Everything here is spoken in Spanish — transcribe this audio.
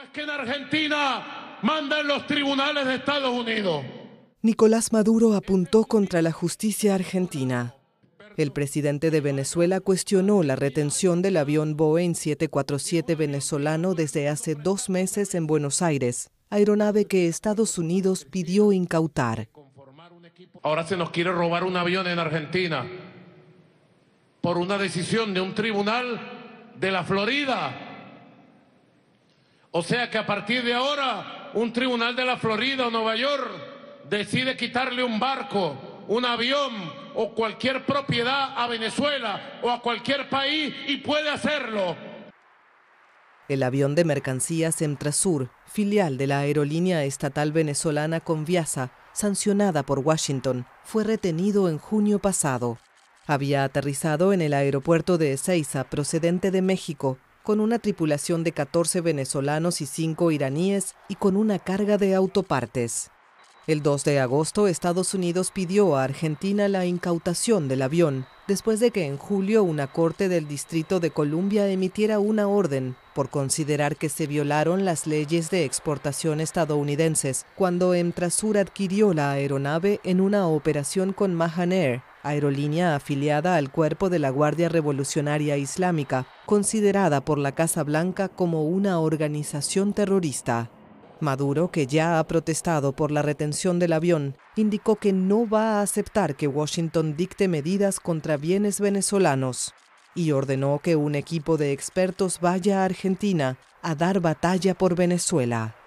¿O es que en Argentina mandan los tribunales de Estados Unidos? Nicolás Maduro apuntó contra la justicia argentina. El presidente de Venezuela cuestionó la retención del avión Boeing 747 venezolano desde hace dos meses en Buenos Aires, aeronave que Estados Unidos pidió incautar. Ahora se nos quiere robar un avión en Argentina por una decisión de un tribunal de la Florida. O sea que a partir de ahora un tribunal de la Florida o Nueva York decide quitarle un barco, un avión o cualquier propiedad a Venezuela o a cualquier país y puede hacerlo. El avión de mercancías Emtrasur, filial de la aerolínea estatal venezolana Conviasa, sancionada por Washington, fue retenido en junio pasado. Había aterrizado en el aeropuerto de Ezeiza, procedente de México, con una tripulación de 14 venezolanos y 5 iraníes y con una carga de autopartes. El 2 de agosto, Estados Unidos pidió a Argentina la incautación del avión, después de que en julio una corte del Distrito de Columbia emitiera una orden por considerar que se violaron las leyes de exportación estadounidenses cuando Emtrasur adquirió la aeronave en una operación con Mahan Air, aerolínea afiliada al cuerpo de la Guardia Revolucionaria Islámica, considerada por la Casa Blanca como una organización terrorista. Maduro, que ya ha protestado por la retención del avión, indicó que no va a aceptar que Washington dicte medidas contra bienes venezolanos y ordenó que un equipo de expertos vaya a Argentina a dar batalla por Venezuela.